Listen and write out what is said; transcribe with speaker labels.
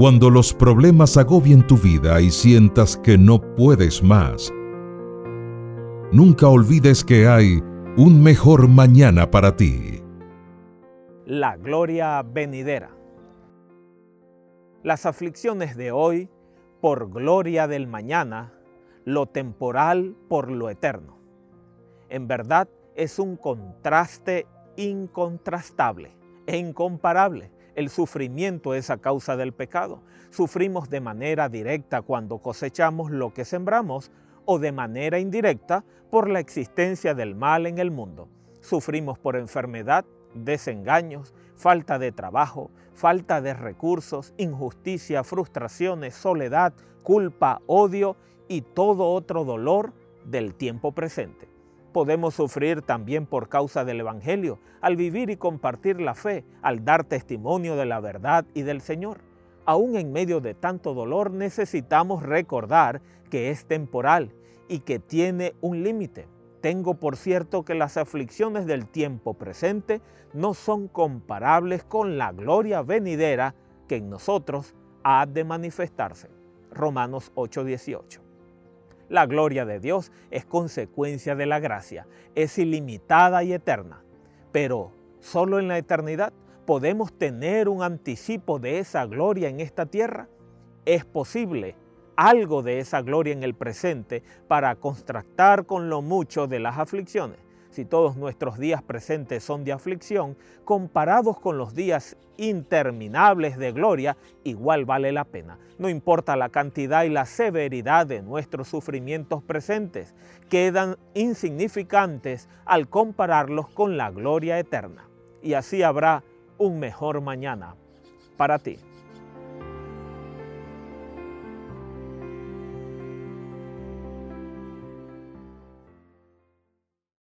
Speaker 1: Cuando los problemas agobien tu vida y sientas que no puedes más, nunca olvides que hay un mejor mañana para ti.
Speaker 2: La gloria venidera. Las aflicciones de hoy por gloria del mañana, lo temporal por lo eterno. En verdad es un contraste incontrastable e incomparable. El sufrimiento es a causa del pecado. Sufrimos de manera directa cuando cosechamos lo que sembramos o de manera indirecta por la existencia del mal en el mundo. Sufrimos por enfermedad, desengaños, falta de trabajo, falta de recursos, injusticia, frustraciones, soledad, culpa, odio y todo otro dolor del tiempo presente. Podemos sufrir también por causa del Evangelio, al vivir y compartir la fe, al dar testimonio de la verdad y del Señor. Aún en medio de tanto dolor necesitamos recordar que es temporal y que tiene un límite. Tengo por cierto que las aflicciones del tiempo presente no son comparables con la gloria venidera que en nosotros ha de manifestarse. Romanos 8:18. La gloria de Dios es consecuencia de la gracia, es ilimitada y eterna, pero solo en la eternidad podemos tener un anticipo de esa gloria en esta tierra. Es posible algo de esa gloria en el presente para contrastar con lo mucho de las aflicciones. Si todos nuestros días presentes son de aflicción, comparados con los días interminables de gloria, igual vale la pena. No importa la cantidad y la severidad de nuestros sufrimientos presentes, quedan insignificantes al compararlos con la gloria eterna. Y así habrá un mejor mañana para ti.